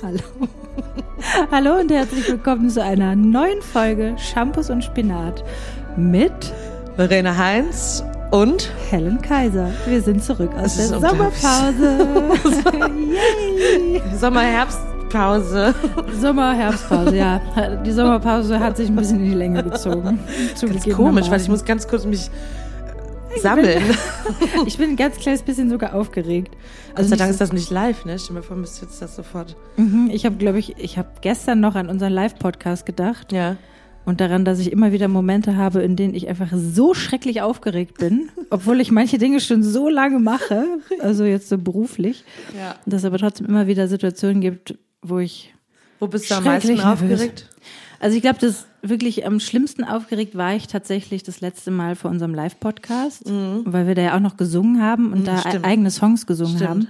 Hallo. Hallo und herzlich willkommen zu einer neuen Folge Shampoos und Spinat mit Verena Heinz und Helen Kaiser. Wir sind zurück aus der. Sommerpause. Yay. Sommer-Herbstpause. Sommer-Herbstpause, ja. Die Sommerpause hat sich ein bisschen in die Länge gezogen. Ganz komisch, weil ich muss ganz kurz mich sammeln. Ich bin ein ganz kleines bisschen sogar aufgeregt. Gott Also sei nicht Dank ist das nicht live, ne? Stell mir vor, müsst jetzt das sofort. Mhm, Ich habe, glaube ich, ich habe gestern noch an unseren Live-Podcast gedacht Ja. und daran, dass ich immer wieder Momente habe, in denen ich einfach so schrecklich aufgeregt bin, obwohl ich manche Dinge schon so lange mache, also jetzt so beruflich, ja. dass es aber trotzdem immer wieder Situationen gibt, wo ich, Wo bist du am meisten Schrecklich nervös. Also ich glaube, das wirklich am schlimmsten aufgeregt war ich tatsächlich das letzte Mal vor unserem Live-Podcast, weil wir da ja auch noch gesungen haben und da Mhm. stimmt. eigene Songs gesungen Stimmt. haben.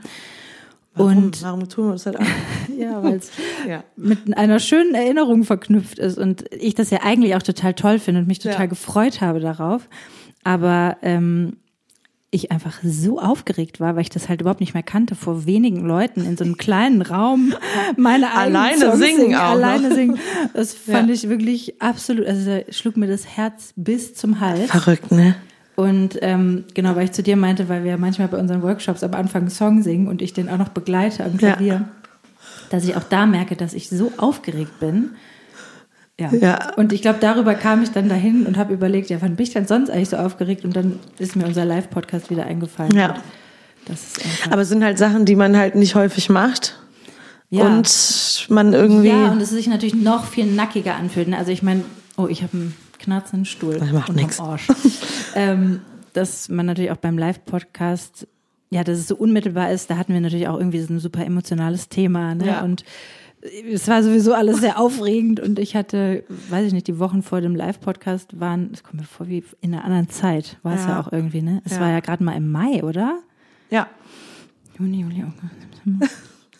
Warum, Und warum tun wir uns das an? ja, weil es Ja. mit einer schönen Erinnerung verknüpft ist und ich das ja eigentlich auch total toll finde und mich total Ja. gefreut habe darauf. Aber ähm, ich einfach so aufgeregt war, weil ich das halt überhaupt nicht mehr kannte, vor wenigen Leuten in so einem kleinen Raum meine Alleine Songs singen auch alleine noch. singen. Das fand Ja. ich wirklich absolut, also schlug mir das Herz bis zum Hals. Verrückt, ne? Und ähm, genau, weil ich zu dir meinte, weil wir manchmal bei unseren Workshops am Anfang einen Song singen und ich den auch noch begleite am Ja. Klavier, dass ich auch da merke, dass ich so aufgeregt bin. Ja. Ja. Und ich glaube, darüber kam ich dann dahin und habe überlegt, ja, wann bin ich denn sonst eigentlich so aufgeregt? Und dann ist mir unser Live-Podcast wieder eingefallen. Ja. Aber es sind halt Sachen, die man halt nicht häufig macht. ja. Und man irgendwie. ja, und es sich natürlich noch viel nackiger anfühlt. ne? Also ich meine, oh, ich habe einen knarzenden Stuhl. Das macht. Arsch. ähm, dass man natürlich auch beim Live-Podcast, ja, dass es so unmittelbar ist, da hatten wir natürlich auch irgendwie so ein super emotionales Thema. Ne? Ja. Und es war sowieso alles sehr aufregend und ich hatte, weiß ich nicht, die Wochen vor dem Live-Podcast waren, es kommt mir vor wie in einer anderen Zeit, war es ja, Ja. auch irgendwie, ne? Es Ja. war ja gerade mal im Mai, oder? ja. Juni, Juli, August. September.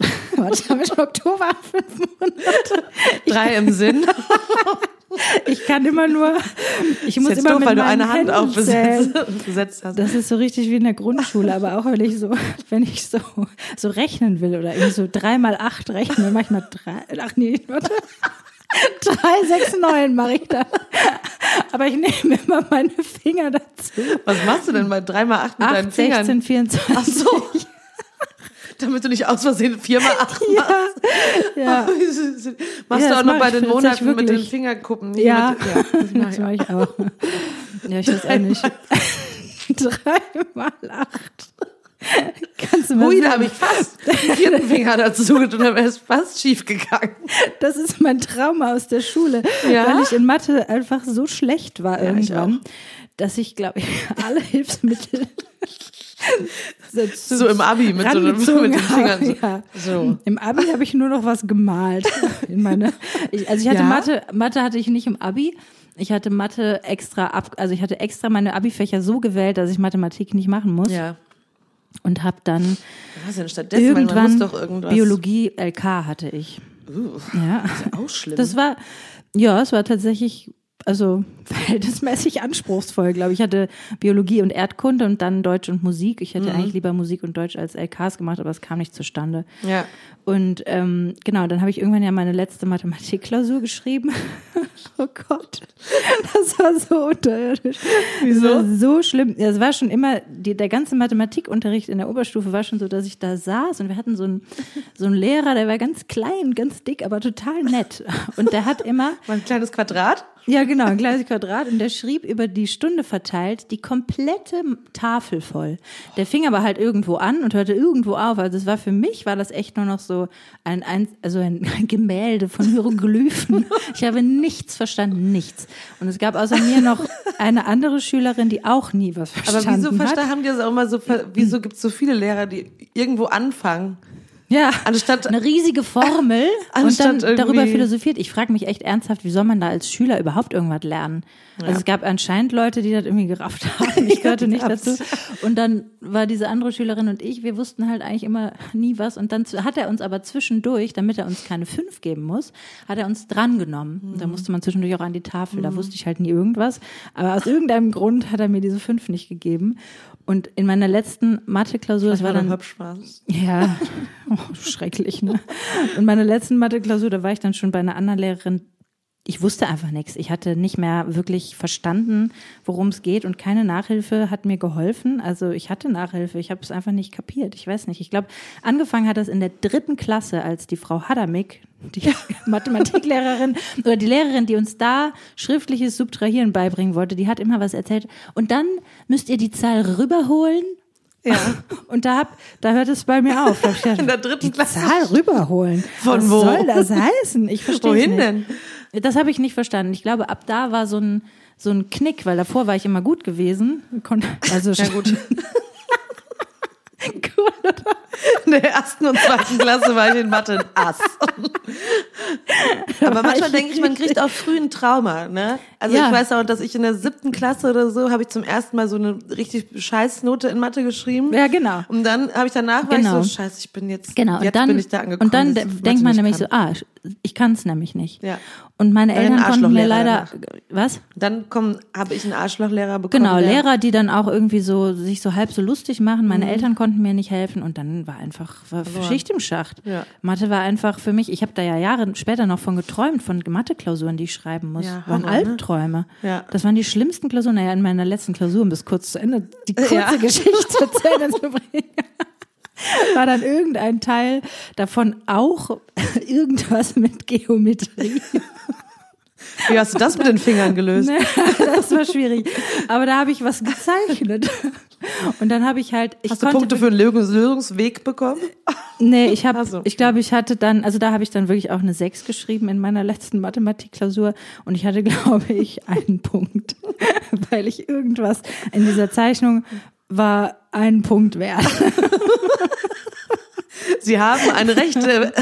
Warte, haben wir schon Oktober? Fünf Monate. Drei im Sinn. Ich kann immer nur, ich muss immer doof, mit weil du eine Hand aufgesetzt hast. Das ist so richtig wie in der Grundschule, aber auch wenn ich so, wenn ich so, so rechnen will oder irgendwie so drei mal acht rechne, manchmal drei, ach nee, warte. Drei, sechs, neun mache ich da. Aber ich nehme immer meine Finger dazu. Was machst du denn bei 3 mal 8 mit deinen Acht, Fingern? 16, 24. Ach so. Damit du nicht aus Versehen 4 mal 8 machst. Ja, Machst Ja, du auch noch bei den Monaten mit den. Fingerkuppen? Ja. Mit, ja das mache ich auch. Ja, ich weiß auch nicht. Drei mal acht. Kannst du mal Ui, da habe ich fast den vierten Finger dazu und dann wäre es fast schief gegangen. Das ist mein Trauma aus der Schule, Ja? weil ich in Mathe einfach so schlecht war Ja, irgendwann, dass ich, glaube ich, alle Hilfsmittel So im Abi mit, so einem, mit den Fingern. So. ja. So. Im Abi habe ich nur noch was gemalt. In meine, ich, also ich hatte Ja? Mathe, Mathe hatte ich nicht im Abi. Ich hatte Mathe extra ab, also ich hatte extra meine Abi-Fächer so gewählt, dass ich Mathematik nicht machen muss Ja. und habe dann Was denn stattdessen? Weil man irgendwann muss doch irgendwas. Biologie LK hatte ich. Uh, Ja. ist ja auch schlimm. Das war, ja, es war tatsächlich, also verhältnismäßig anspruchsvoll, glaube ich. Ich hatte Biologie und Erdkunde und dann Deutsch und Musik. Ich hätte eigentlich lieber Musik und Deutsch als LKs gemacht, aber es kam nicht zustande. ja. Und ähm, genau, dann habe ich irgendwann ja meine letzte Mathematikklausur geschrieben. oh Gott, das war so unterirdisch. Wieso? Das war so schlimm. Es war schon immer, die, der ganze Mathematikunterricht in der Oberstufe war schon so, dass ich da saß und wir hatten so einen, so einen Lehrer, der war ganz klein, ganz dick, aber total nett. Und der hat immer, Mal ein kleines Quadrat. ja genau, ein kleines Quadrat und der schrieb über die Stunde verteilt die komplette Tafel voll. Der fing aber halt irgendwo an und hörte irgendwo auf. Also es war für mich, war das echt nur noch so ein, ein also ein Gemälde von Hieroglyphen. Ich habe nichts verstanden, nichts. Und es gab außer mir noch eine andere Schülerin, die auch nie was Aber verstanden wieso hat. verstanden, haben die das auch immer so, wieso gibt es so viele Lehrer, die irgendwo anfangen? Ja, Anstatt- eine riesige Formel und Anstatt dann darüber philosophiert. Ich frage mich echt ernsthaft, wie soll man da als Schüler überhaupt irgendwas lernen? Also es gab anscheinend Leute, die das irgendwie gerafft haben. Ich gehörte nicht dazu. Und dann war diese andere Schülerin und ich, wir wussten halt eigentlich immer nie was. Und dann hat er uns aber zwischendurch, damit er uns keine fünf geben muss, hat er uns drangenommen. Und da Mhm. musste man zwischendurch auch an die Tafel. Da wusste ich halt nie irgendwas. Aber aus irgendeinem Grund hat er mir diese fünf nicht gegeben. Und in meiner letzten Mathe-Klausur, das war dann hübsch Spaß. ja, oh schrecklich, ne? Und meine letzten Mathe-Klausur, da war ich dann schon bei einer anderen Lehrerin, ich wusste einfach nichts. Ich hatte nicht mehr wirklich verstanden, worum es geht und keine Nachhilfe hat mir geholfen. Also ich hatte Nachhilfe, ich habe es einfach nicht kapiert. Ich weiß nicht. Ich glaube, angefangen hat das in der dritten Klasse, als die Frau Hadamik, die Mathematiklehrerin oder die Lehrerin, die uns da schriftliches Subtrahieren beibringen wollte, die hat immer was erzählt. Und dann müsst ihr die Zahl rüberholen Ja. und da, hab, da hört es bei mir auf. Da In der dritten die Klasse. Zahl rüberholen. Von Was wo? soll das heißen? Ich verstehe Wohin nicht. denn? Das habe ich nicht verstanden. Ich glaube, ab da war so ein so ein Knick, weil davor war ich immer gut gewesen. Also Ja, gut. In der ersten und zweiten Klasse war ich in Mathe ein Ass. Aber manchmal denke ich, man kriegt auch früh ein Trauma, ne? Also Ja. ich weiß auch, dass ich in der siebten Klasse oder so habe ich zum ersten Mal so eine richtig Scheißnote in Mathe geschrieben. Ja, genau. Und dann habe ich danach war Genau. ich so, scheiße, ich bin jetzt, Genau. jetzt und dann, bin ich da angekommen. und dann denkt man nämlich so, kann. ah, ich kann es nämlich nicht. Ja. Und meine Weil Eltern konnten mir leider, was? Dann kommen, habe ich einen Arschlochlehrer bekommen. Genau, Lehrer, die dann auch irgendwie so sich so halb so lustig machen. Meine Mhm. Eltern konnten mir nicht helfen und dann war einfach war Schicht im Schacht. Ja. Mathe war einfach für mich, ich habe da ja Jahre später noch von geträumt, von Mathe-Klausuren, die ich schreiben muss. Ja, waren ne? Albträume. Ja. Das waren die schlimmsten Klausuren. Naja, in meiner letzten Klausur, um das kurz zu Ende, die kurze. Geschichte zu Ende zu bringen. War dann irgendein Teil davon auch irgendwas mit Geometrie. Wie hast du das mit den Fingern gelöst? Das war schwierig. Aber da habe ich was gezeichnet. Und dann habe ich halt, ich Hast du Punkte für einen Lösungs- Lösungsweg bekommen? nee, ich habe, Ach so. ich glaube, ich hatte dann, also da habe ich dann wirklich auch eine 6 geschrieben in meiner letzten Mathematikklausur und ich hatte, glaube ich, einen Punkt, weil ich irgendwas in dieser Zeichnung war einen Punkt wert. Sie haben eine rechte,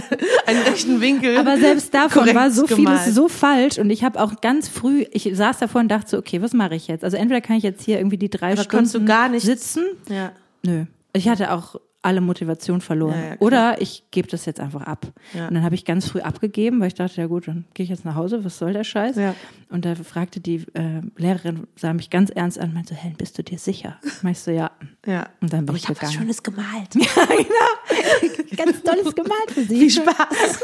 einen rechten Winkel. Aber selbst davon war so gemalt. vieles so falsch und ich habe auch ganz früh, ich saß davor und dachte so, okay, was mache ich jetzt? Also entweder kann ich jetzt hier irgendwie die drei Aber konntest du Stunden gar nicht- sitzen. Ja. Nö. Ich hatte auch alle Motivation verloren. Ja, ja. Oder ich gebe das jetzt einfach ab. Ja. Und dann habe ich ganz früh abgegeben, weil ich dachte, ja gut, dann gehe ich jetzt nach Hause, was soll der Scheiß? Ja. Und da fragte die äh, Lehrerin, sah mich ganz ernst an, meinte so, Helen, bist du dir sicher? Meinst so, ja. Ja. Und dann bin Aber ich ich habe was. Schönes gemalt. Ganz tolles gemalt für sie. Viel Spaß.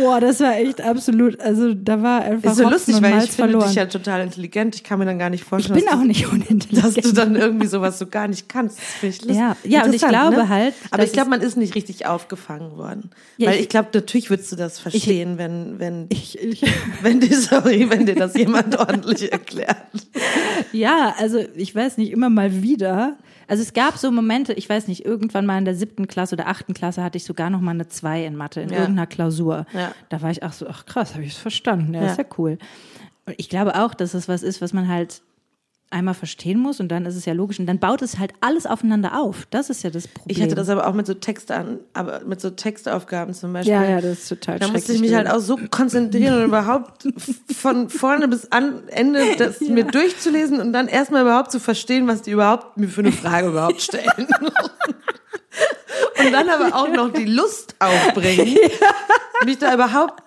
Boah, das war echt absolut, also da war einfach Ist so Hopfen lustig, weil Malz ich finde verloren. dich ja total intelligent. Ich kann mir dann gar nicht ich vorstellen, bin dass, auch du, nicht dass unintelligent. du dann irgendwie sowas so gar nicht kannst. Das ich. Ja, ja, und ich glaube ne? halt, Aber dass ich glaube, man ist nicht richtig aufgefangen worden. Ja, weil ich- ich, glaube, natürlich würdest du das verstehen, wenn, wenn, ich, ich, wenn dir, sorry, wenn dir das jemand ordentlich erklärt. Ja, also ich weiß nicht, immer mal wieder. Also es gab so Momente, ich weiß nicht, irgendwann mal in der siebten Klasse oder achten Klasse hatte ich sogar noch mal eine zwei in Mathe, in Ja. irgendeiner Klausur. Ja. Da war ich auch so, ach krass, habe ich es verstanden. Ja, Ja. ist ja cool. Und ich glaube auch, dass es was ist, was man halt einmal verstehen muss und dann ist es ja logisch und dann baut es halt alles aufeinander auf. Das ist ja das Problem. Ich hatte das aber auch mit so Textan, aber mit so Textaufgaben zum Beispiel. ja, ja, das ist total Da musste ich mich halt auch so konzentrieren und überhaupt von vorne bis an Ende das mir durchzulesen und dann erstmal überhaupt zu verstehen, was die überhaupt mir für eine Frage überhaupt stellen. Und dann aber auch noch die Lust aufbringen, mich da überhaupt,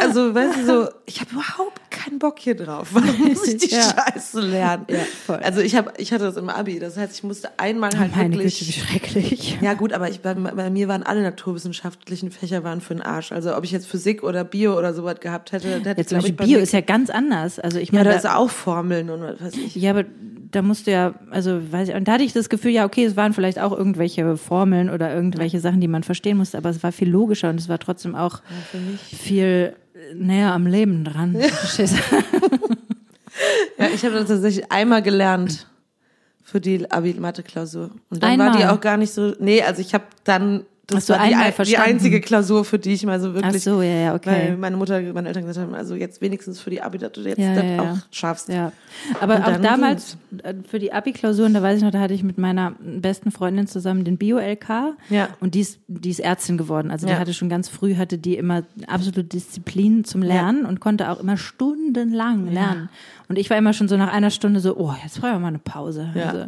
also weißt du so, ich habe überhaupt keinen Bock hier drauf. Warum muss ich die Ja. Scheiße lernen? Ja, voll. Also ich habe, ich hatte das im Abi, das heißt, ich musste einmal halt Meine wirklich. Güte, wie schrecklich. Ja gut, aber ich, bei, bei mir waren alle naturwissenschaftlichen Fächer waren für den Arsch. Also ob ich jetzt Physik oder Bio oder sowas gehabt hätte, hätte Jetzt zum Beispiel Bio ist ja ganz anders. Also ich ja, meine, da da- ist auch Formeln und was weiß ich. Ja, aber da musst du ja, also weiß ich, und da hatte ich das Gefühl, ja, okay, es waren vielleicht auch irgendwelche Formeln oder irgendwelche Sachen, die man verstehen musste, aber es war viel logischer und es war trotzdem auch mich. viel näher am Leben dran. Du? Ja, ich habe das tatsächlich einmal gelernt für die Abi-Mathe-Klausur. Und dann war Einmal? die auch gar nicht so. Nee, also ich habe dann. Das war die, die einzige Klausur, für die ich mal so Ach wirklich. so, ja, ja, okay. Weil meine Mutter, meine Eltern gesagt haben, also jetzt wenigstens für die Abi, dass du jetzt Ja, das ja, auch schaffst. Ja, aber Und auch damals äh, für die Abi-Klausuren, da weiß ich noch, da hatte ich mit meiner besten Freundin zusammen den Bio-LK Ja. und die ist, die ist Ärztin geworden. Also die hatte schon ganz früh, hatte die immer absolute Disziplin zum Lernen und konnte auch immer stundenlang lernen. Und ich war immer schon so nach einer Stunde so, oh, jetzt brauchen wir mal eine Pause. Ja. Also,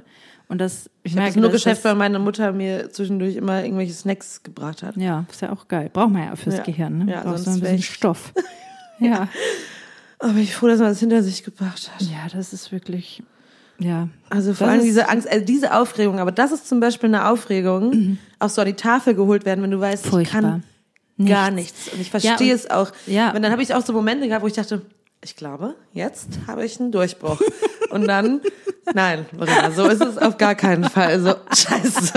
und das, Ich das merke, nur das- weil meine Mutter mir zwischendurch immer irgendwelche Snacks gebracht hat. Ja, ist ja auch geil. Braucht man ja fürs Ja. Gehirn, ne? Ja, Brauchst sonst ein bisschen ich- Stoff. ja. Aber ich bin froh, dass man das hinter sich gebracht hat. Ja, das ist wirklich. Ja. Also vor allem diese Angst, also diese Aufregung, aber das ist zum Beispiel eine Aufregung, auch so an die Tafel geholt werden, wenn du weißt, ich Furchtbar. kann gar nichts. Und ich verstehe und- es auch. ja. Und dann habe ich auch so Momente gehabt, wo ich dachte, ich glaube, jetzt habe ich einen Durchbruch. Und dann, nein, Marina, so ist es auf gar keinen Fall. So, scheiße.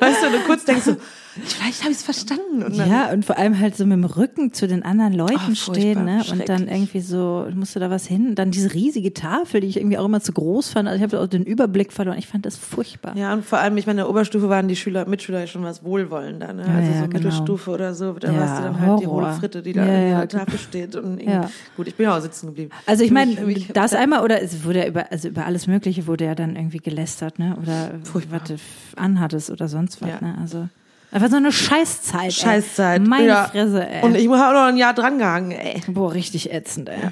Weißt du, du kurz denkst so, vielleicht habe ich es verstanden. Und Ja, und vor allem halt so mit dem Rücken zu den anderen Leuten Oh, stehen, ne? Und dann irgendwie so, musst du da was hin? Dann diese riesige Tafel, die ich irgendwie auch immer zu groß fand. Also ich habe auch den Überblick verloren. Ich fand das furchtbar. Ja, und vor allem, ich meine, in der Oberstufe waren die Schüler, Mitschüler ja schon was wohlwollender, ne? Ja, also ja, so genau. Mittelstufe oder so, da Ja, warst du dann halt die hohle Fritte, die da Ja, in ja, der Tafel steht. Und Ja. gut, ich bin ja auch sitzen geblieben. Also ich meine, das einmal oder es wurde ja über, also über alles Mögliche wurde ja dann irgendwie gelästert, ne? Oder Furchtbar. was du anhattest oder sonst was, Ja. ne? Also einfach so eine Scheißzeit. Scheißzeit. Ey. Meine ja. Fresse, ey. Und ich habe auch noch ein Jahr dran gehangen, ey. Boah, richtig ätzend, ey.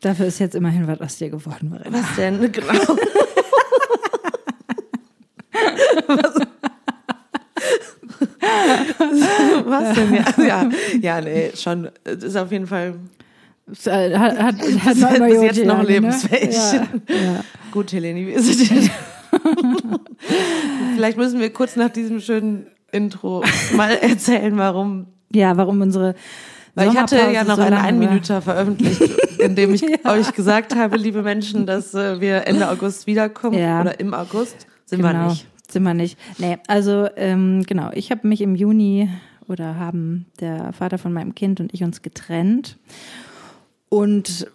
Dafür ist jetzt immerhin was aus dir geworden, Marina. Was denn? Genau. Was? Was denn? Ja, ja, ja, nee, schon. Es ist auf jeden Fall äh, Hat, hat, hat bis, bis jetzt noch gegangen, lebensfähig. Ne? Ja, ja. Gut, Helene, wie ist es dir? Vielleicht müssen wir kurz nach diesem schönen Intro mal erzählen, warum. ja, warum unsere Weil ich hatte ja noch so war. Einminüter veröffentlicht, in dem ich euch gesagt habe, liebe Menschen, dass äh, wir Ende August wiederkommen Ja. oder im August. Sind wir Genau, nicht. Sind wir nicht. Nee, also ähm, genau, ich habe mich im Juni oder haben der Vater von meinem Kind und ich uns getrennt. Und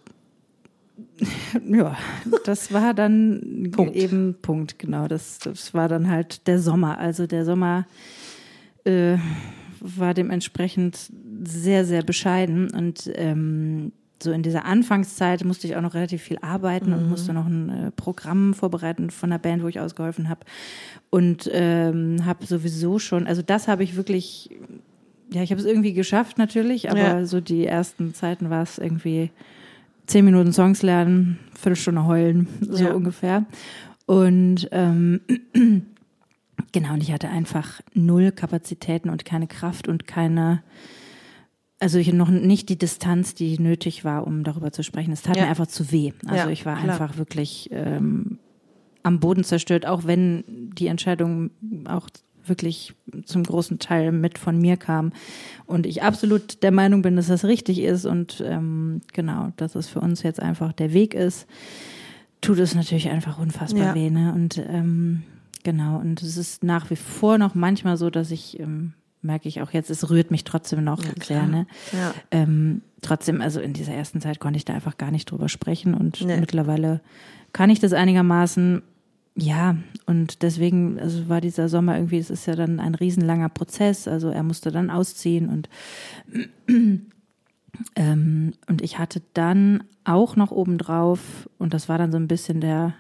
ja, das war dann Punkt. eben Punkt, genau. Das, das war dann halt der Sommer. Also der Sommer äh, war dementsprechend sehr, sehr bescheiden. Und ähm, so in dieser Anfangszeit musste ich auch noch relativ viel arbeiten und musste noch ein äh, Programm vorbereiten von der Band, wo ich ausgeholfen habe. Und ähm, habe sowieso schon, also das habe ich wirklich, ja, ich habe es irgendwie geschafft natürlich, aber Ja. so die ersten Zeiten war es irgendwie zehn Minuten Songs lernen, Viertelstunde heulen, so Ja. ungefähr. Und ähm, genau, und ich hatte einfach null Kapazitäten und keine Kraft und keine, also ich noch nicht die Distanz, die nötig war, um darüber zu sprechen. Es tat Ja. mir einfach zu weh. Also Ja, ich war klar. einfach wirklich ähm, am Boden zerstört, auch wenn die Entscheidung auch wirklich zum großen Teil mit von mir kam und ich absolut der Meinung bin, dass das richtig ist und ähm, genau, dass es für uns jetzt einfach der Weg ist, tut es natürlich einfach unfassbar Ja. weh. Ne? Und ähm, genau, und es ist nach wie vor noch manchmal so, dass ich ähm, merke ich auch jetzt, es rührt mich trotzdem noch Ja, sehr. Ne? Ja. Ähm, trotzdem, also in dieser ersten Zeit konnte ich da einfach gar nicht drüber sprechen und Nee. mittlerweile kann ich das einigermaßen. Ja, und deswegen also war dieser Sommer irgendwie, es ist ja dann ein riesenlanger Prozess. Also er musste dann ausziehen und ähm, und ich hatte dann auch noch obendrauf, und das war dann so ein bisschen der,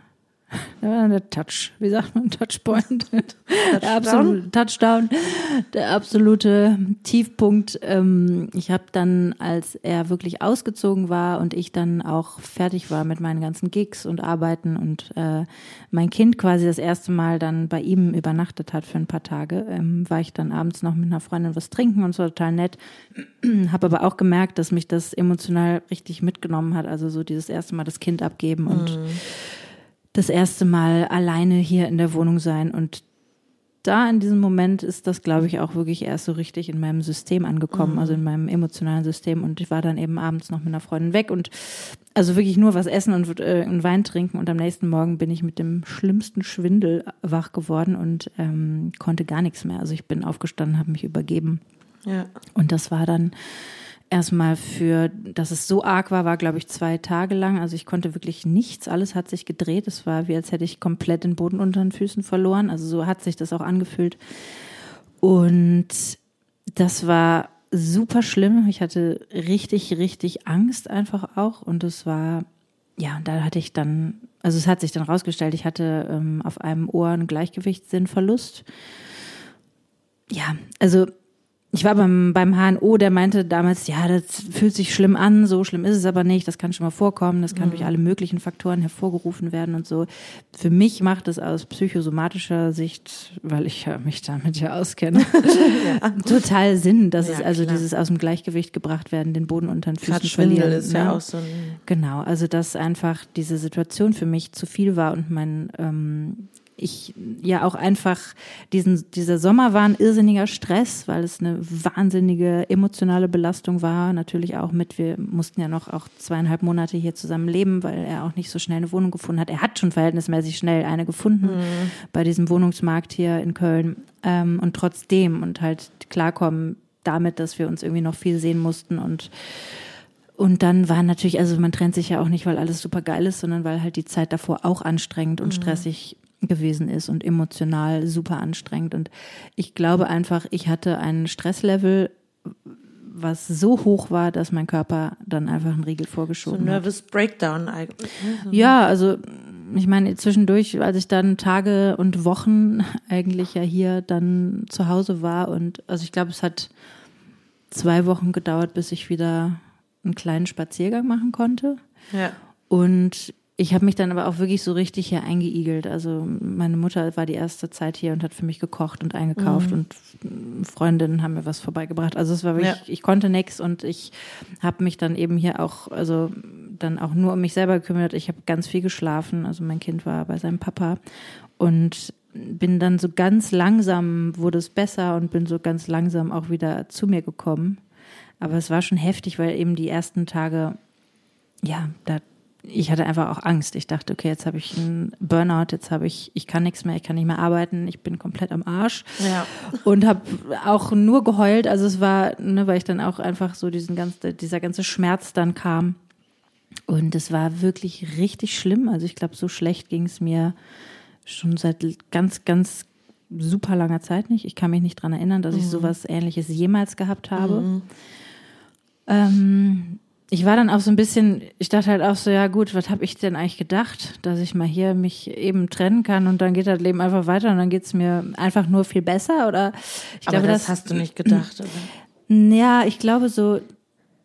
der, war dann der Touch, wie sagt man, Touchpoint, der absolute Touchdown, der absolute Tiefpunkt. Ähm, ich habe dann, als er wirklich ausgezogen war und ich dann auch fertig war mit meinen ganzen Gigs und Arbeiten und äh, mein Kind quasi das erste Mal dann bei ihm übernachtet hat für ein paar Tage, ähm, war ich dann abends noch mit einer Freundin was trinken und war total nett. Habe aber auch gemerkt, dass mich das emotional richtig mitgenommen hat. Also so dieses erste Mal das Kind abgeben und das erste Mal alleine hier in der Wohnung sein. Und da in diesem Moment ist das, glaube ich, auch wirklich erst so richtig in meinem System angekommen, also in meinem emotionalen System. Und ich war dann eben abends noch mit einer Freundin weg und also wirklich nur was essen und äh, einen Wein trinken. Und am nächsten Morgen bin ich mit dem schlimmsten Schwindel wach geworden und ähm, konnte gar nichts mehr. Also ich bin aufgestanden, habe mich übergeben. Ja. Und das war dann erstmal für, dass es so arg war, war glaube ich zwei Tage lang. Also ich konnte wirklich nichts, alles hat sich gedreht. Es war wie als hätte ich komplett den Boden unter den Füßen verloren. Also so hat sich das auch angefühlt. Und das war super schlimm. Ich hatte richtig, richtig Angst einfach auch. Und es war, ja, und da hatte ich dann, also es hat sich dann rausgestellt, ich hatte ähm, auf einem Ohr einen Gleichgewichtssinnverlust. Ja, also ich war beim, beim HNO, der meinte damals, ja, das fühlt sich schlimm an, so schlimm ist es aber nicht, das kann schon mal vorkommen, das kann mhm. durch alle möglichen Faktoren hervorgerufen werden und so. Für mich macht es aus psychosomatischer Sicht, weil ich mich damit ja auskenne, ja. total Sinn, dass ja, es also klar. dieses aus dem Gleichgewicht gebracht werden, den Boden unter den Füßen verlieren. ist ja ne? auch so Genau, also dass einfach diese Situation für mich zu viel war und mein ähm, ich ja auch einfach diesen, dieser Sommer war ein irrsinniger Stress, weil es eine wahnsinnige emotionale Belastung war. Natürlich auch mit, wir mussten ja noch auch zweieinhalb Monate hier zusammen leben, weil er auch nicht so schnell eine Wohnung gefunden hat. Er hat schon verhältnismäßig schnell eine gefunden mhm. bei diesem Wohnungsmarkt hier in Köln. Ähm, und trotzdem und halt klarkommen damit, dass wir uns irgendwie noch viel sehen mussten und und dann war natürlich, also man trennt sich ja auch nicht, weil alles super geil ist, sondern weil halt die Zeit davor auch anstrengend und mhm. stressig gewesen ist und emotional super anstrengend. Und ich glaube einfach, ich hatte ein Stresslevel, was so hoch war, dass mein Körper dann einfach einen Riegel vorgeschoben so Nervous hat. Breakdown eigentlich. Ne? Ja, also ich meine, zwischendurch, als ich dann Tage und Wochen eigentlich ja hier dann zu Hause war und also ich glaube, es hat zwei Wochen gedauert, bis ich wieder einen kleinen Spaziergang machen konnte. Ja. Und ich habe mich dann aber auch wirklich so richtig hier eingeigelt. Also meine Mutter war die erste Zeit hier und hat für mich gekocht und eingekauft mhm. und Freundinnen haben mir was vorbeigebracht. Also es war wirklich, ja. ich konnte nichts und ich habe mich dann eben hier auch, also dann auch nur um mich selber gekümmert. Ich habe ganz viel geschlafen. Also mein Kind war bei seinem Papa und bin dann so ganz langsam wurde es besser und bin so ganz langsam auch wieder zu mir gekommen. Aber es war schon heftig, weil eben die ersten Tage ja, da ich hatte einfach auch Angst. Ich dachte, okay, jetzt habe ich einen Burnout, jetzt habe ich, ich kann nichts mehr, ich kann nicht mehr arbeiten, ich bin komplett am Arsch. Ja. Und habe auch nur geheult. Also es war, ne, weil ich dann auch einfach so diesen ganzen, dieser ganze Schmerz dann kam. Und es war wirklich richtig schlimm. Also ich glaube, so schlecht ging es mir schon seit ganz, ganz super langer Zeit nicht. Ich kann mich nicht dran erinnern, dass mhm. ich sowas ähnliches jemals gehabt habe. Mhm. Ähm, ich war dann auch so ein bisschen, ich dachte halt auch so, ja gut, was habe ich denn eigentlich gedacht, dass ich mal hier mich eben trennen kann und dann geht das Leben einfach weiter und dann geht's mir einfach nur viel besser oder ich Aber glaube, das, das hast du nicht gedacht, oder? Ja, ich glaube so,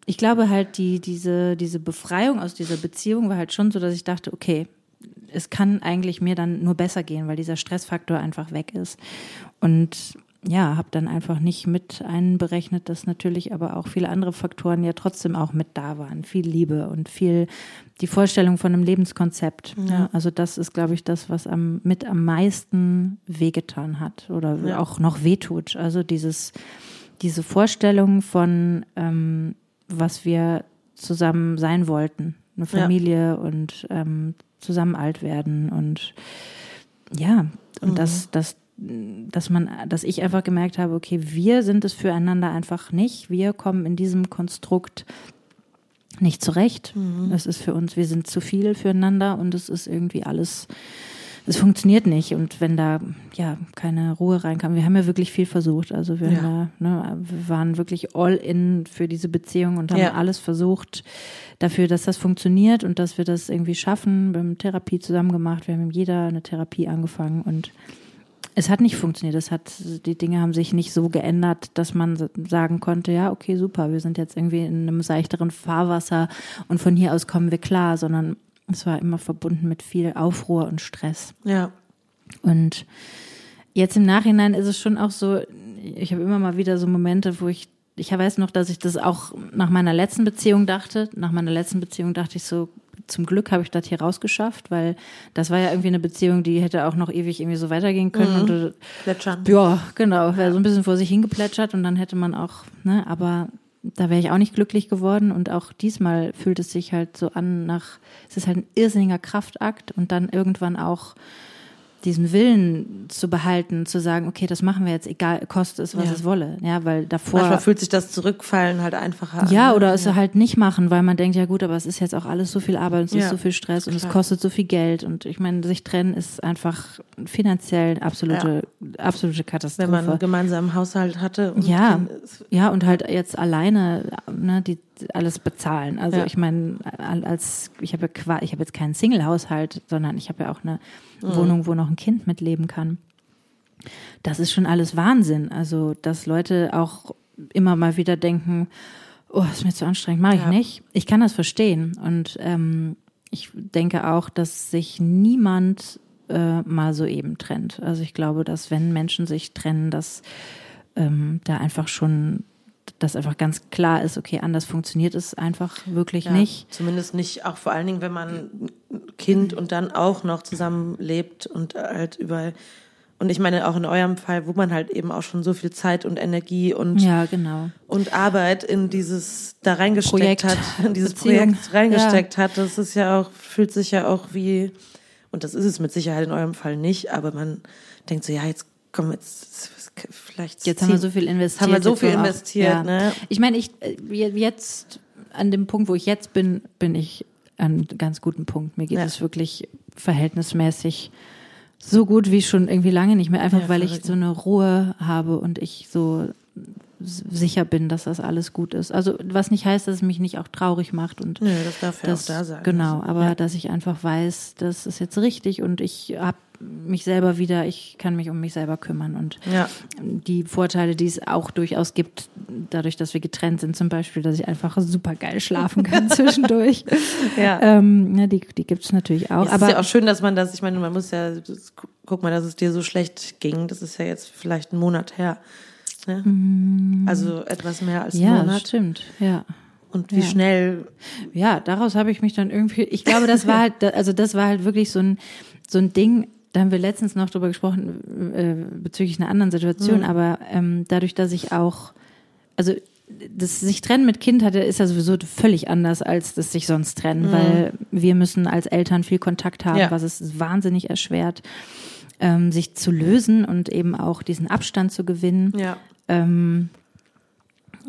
ich glaube halt die diese diese Befreiung aus dieser Beziehung war halt schon so, dass ich dachte, okay, es kann eigentlich mir dann nur besser gehen, weil dieser Stressfaktor einfach weg ist und ja, habe dann einfach nicht mit einberechnet, dass natürlich aber auch viele andere Faktoren ja trotzdem auch mit da waren. Viel Liebe und viel die Vorstellung von einem Lebenskonzept. Ja. Ja, also das ist, glaube ich, das, was am, mit am meisten wehgetan hat oder ja. auch noch wehtut. Also dieses, diese Vorstellung von, ähm, was wir zusammen sein wollten. Eine Familie und ähm, zusammen alt werden und ja, und mhm. das, das dass man, dass ich einfach gemerkt habe, okay, wir sind es füreinander einfach nicht. Wir kommen in diesem Konstrukt nicht zurecht. Mhm. Das ist für uns, wir sind zu viel füreinander und es ist irgendwie alles, es funktioniert nicht. Und wenn da ja keine Ruhe reinkam, wir haben ja wirklich viel versucht. Also wir, ja. da, ne, wir waren wirklich all in für diese Beziehung und haben ja. alles versucht dafür, dass das funktioniert und dass wir das irgendwie schaffen. Wir haben Therapie zusammen gemacht, wir haben jeder eine Therapie angefangen und es hat nicht funktioniert. Es hat, die Dinge haben sich nicht so geändert, dass man sagen konnte, ja, okay, super, wir sind jetzt irgendwie in einem seichteren Fahrwasser und von hier aus kommen wir klar, sondern es war immer verbunden mit viel Aufruhr und Stress. Ja. Und jetzt im Nachhinein ist es schon auch so, ich habe immer mal wieder so Momente, wo ich, ich weiß noch, dass ich das auch nach meiner letzten Beziehung dachte. Nach meiner letzten Beziehung dachte ich so, zum Glück habe ich das hier rausgeschafft, weil das war ja irgendwie eine Beziehung, die hätte auch noch ewig irgendwie so weitergehen können. Mhm. Und, Plätschern. Ja, genau. Wäre so ein bisschen vor sich hingeplätschert und dann hätte man auch, ne, aber da wäre ich auch nicht glücklich geworden und auch diesmal fühlt es sich halt so an nach, es ist halt ein irrsinniger Kraftakt und dann irgendwann auch diesen Willen zu behalten, zu sagen, okay, das machen wir jetzt, egal, kostet es, was ja. es wolle. Ja, weil davor. Manchmal fühlt sich das Zurückfallen halt einfacher an. Ja, oder es ja. halt nicht machen, weil man denkt, ja gut, aber es ist jetzt auch alles so viel Arbeit und es ja. ist so viel Stress Klar. und es kostet so viel Geld. Und ich meine, sich trennen ist einfach finanziell absolute, absolute Katastrophe. Wenn man einen gemeinsamen Haushalt hatte. ja, ja, und halt jetzt alleine, ne, die alles bezahlen. Also ja. ich meine, als ich habe ich habe jetzt keinen Single-Haushalt, sondern ich habe ja auch eine mhm. Wohnung, wo noch ein Kind mitleben kann. Das ist schon alles Wahnsinn. Also dass Leute auch immer mal wieder denken, oh, ist mir zu anstrengend, mache ich Ja. nicht. Ich kann das verstehen. Und ähm, ich denke auch, dass sich niemand äh, mal so eben trennt. Also ich glaube, dass wenn Menschen sich trennen, dass ähm, da einfach schon, dass einfach ganz klar ist, okay, anders funktioniert es einfach wirklich Ja, nicht. Zumindest nicht, auch vor allen Dingen, wenn man Kind und dann auch noch zusammenlebt und halt überall. Und ich meine auch in eurem Fall, wo man halt eben auch schon so viel Zeit und Energie und, Ja, genau. und Arbeit in dieses da reingesteckt Projekt, hat, in dieses Beziehung. Projekt reingesteckt hat, das ist ja auch, fühlt sich ja auch wie, und das ist es mit Sicherheit in eurem Fall nicht, aber man denkt so, ja, jetzt komm, jetzt vielleicht Jetzt haben wir ziehen- so viel investiert. haben wir so viel wir auch- investiert, ne? Ich meine, ich äh, jetzt an dem Punkt, wo ich jetzt bin, bin ich an einem ganz guten Punkt. Mir geht Ja. es wirklich verhältnismäßig so gut wie schon irgendwie lange nicht mehr, einfach Ja, weil ich so eine Ruhe habe und ich so sicher bin, dass das alles gut ist. Also was nicht heißt, dass es mich nicht auch traurig macht und Nö, das darf ja das, auch da sein. Genau, Also, aber ja. dass ich einfach weiß, das ist jetzt richtig und ich habe mich selber wieder, ich kann mich um mich selber kümmern und Ja. die Vorteile, die es auch durchaus gibt, dadurch, dass wir getrennt sind, zum Beispiel, dass ich einfach super geil schlafen kann zwischendurch. Ja. Ähm, ne, die die gibt es natürlich auch. Es aber ist ja auch schön, dass man das, ich meine, man muss ja, guck mal, dass es dir so schlecht ging, das ist ja jetzt vielleicht ein Monat her. Ne? Also etwas mehr als Mm. ja, Monat. stimmt, ja. Und wie Ja. schnell, Ja, daraus habe ich mich dann irgendwie, ich glaube, das war halt, also das war halt wirklich so ein, so ein Ding, da haben wir letztens noch drüber gesprochen, äh, bezüglich einer anderen Situation, aber ähm, dadurch, dass ich auch, also das sich trennen mit Kind hatte, ist ja sowieso völlig anders als das sich sonst trennen, weil wir müssen als Eltern viel Kontakt haben, Ja. was es wahnsinnig erschwert, ähm, sich zu lösen und eben auch diesen Abstand zu gewinnen. ja. Ähm,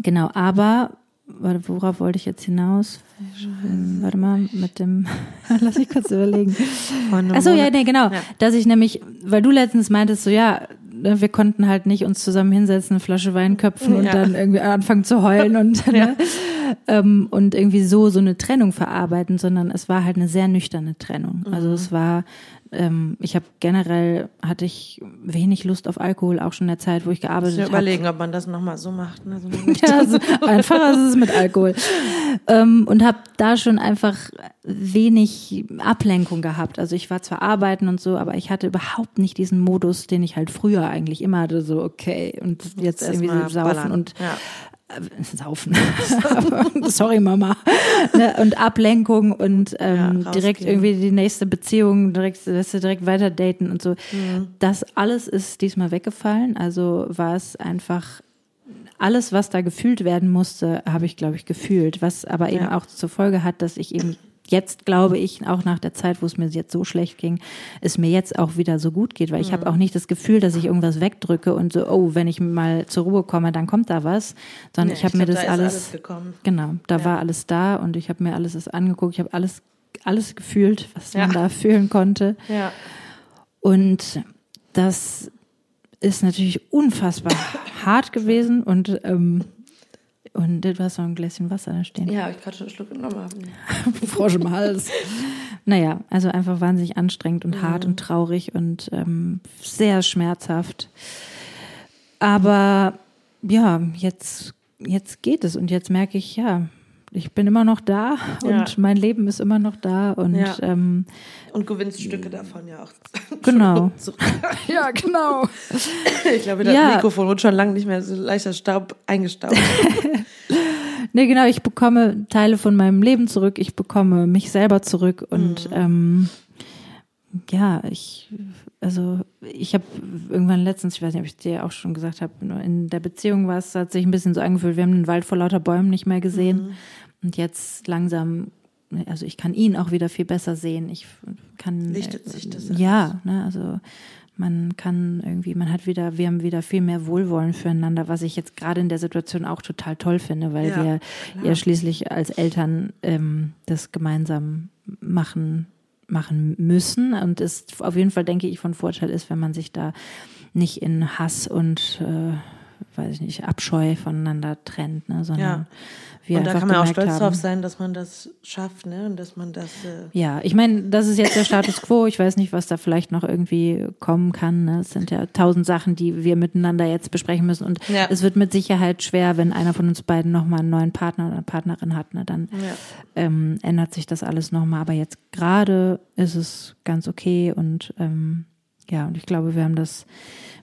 genau, aber warte, worauf wollte ich jetzt hinaus? Warte mal, mit dem, lass mich kurz überlegen. Achso, ja, nee, genau. Ja. Dass ich nämlich, weil du letztens meintest, so ja, ne, wir konnten halt nicht uns zusammen hinsetzen, eine Flasche Wein köpfen und Ja. dann irgendwie anfangen zu heulen und, ne, ähm, und irgendwie so so eine Trennung verarbeiten, sondern es war halt eine sehr nüchterne Trennung. Mhm. Also es war, ähm, ich habe generell hatte ich wenig Lust auf Alkohol, auch schon in der Zeit, wo ich gearbeitet habe. überlegen, ob man das nochmal so macht. Ne? So Ja, also einfacher ist es mit Alkohol. Ähm, und habe da schon einfach wenig Ablenkung gehabt. Also ich war zwar arbeiten und so, aber ich hatte überhaupt nicht diesen Modus, den ich halt früher eigentlich immer hatte, so okay und jetzt irgendwie so saufen ballern. und ja. Äh, saufen. Sorry Mama. Ne, und Ablenkung und ähm, Ja, direkt irgendwie die nächste Beziehung, direkt, weißt du, direkt weiter daten und so. Mhm. Das alles ist diesmal weggefallen. Also war es einfach alles, was da gefühlt werden musste, habe ich, glaube ich, gefühlt. Was aber eben Ja. auch zur Folge hat, dass ich eben jetzt, glaube ich, auch nach der Zeit, wo es mir jetzt so schlecht ging, es mir jetzt auch wieder so gut geht. Weil ich Mhm. habe auch nicht das Gefühl, dass ich irgendwas wegdrücke und so, oh, wenn ich mal zur Ruhe komme, dann kommt da was. Sondern Nee, ich habe mir das da alles, alles gekommen. genau, da Ja. war alles da und ich habe mir alles das angeguckt. Ich habe alles, alles gefühlt, was man Ja. da fühlen konnte. Ja. Und das ist natürlich unfassbar hart gewesen und ähm, und du hast noch ein Gläschen Wasser da stehen. Ja, ich gerade schon einen Schluck genommen. Frosch im Hals. Naja, also einfach wahnsinnig anstrengend und hart und traurig und ähm, sehr schmerzhaft. Aber ja, jetzt, jetzt geht es und jetzt merke ich, ja, ich bin immer noch da Ja. und mein Leben ist immer noch da und Ja. ähm, Und gewinnst Stücke davon ja auch. Genau. ja, genau. Ich glaube, das Ja. Mikrofon wird schon lange nicht mehr so leichter Staub eingestaubt. Nee, genau, ich bekomme Teile von meinem Leben zurück, ich bekomme mich selber zurück und ähm, ja, ich, also ich habe irgendwann letztens, ich weiß nicht, ob ich dir auch schon gesagt habe, in der Beziehung war es, hat sich ein bisschen so angefühlt, wir haben den Wald vor lauter Bäumen nicht mehr gesehen. Und jetzt langsam, also ich kann ihn auch wieder viel besser sehen, ich kann Lichtet sich das ja, ne, also man kann irgendwie, man hat wieder, wir haben wieder viel mehr Wohlwollen füreinander, was ich jetzt gerade in der Situation auch total toll finde, weil Ja, wir klar. ja schließlich als Eltern ähm, das gemeinsam machen machen müssen. Und es auf jeden Fall denke ich von Vorteil ist, wenn man sich da nicht in Hass und äh, weiß ich nicht, Abscheu voneinander trennt, ne, sondern Ja. wir Und da kann man auch stolz haben, drauf sein, dass man das schafft, ne? Und dass man das. Äh, Ja, ich meine, das ist jetzt der Status quo. Ich weiß nicht, was da vielleicht noch irgendwie kommen kann. Ne? Es sind ja tausend Sachen, die wir miteinander jetzt besprechen müssen. Und Ja. es wird mit Sicherheit schwer, wenn einer von uns beiden nochmal einen neuen Partner oder Partnerin hat. Ne? Dann Ja. ähm, ändert sich das alles nochmal. Aber jetzt gerade ist es ganz okay. Und ähm, ja, und ich glaube, wir haben das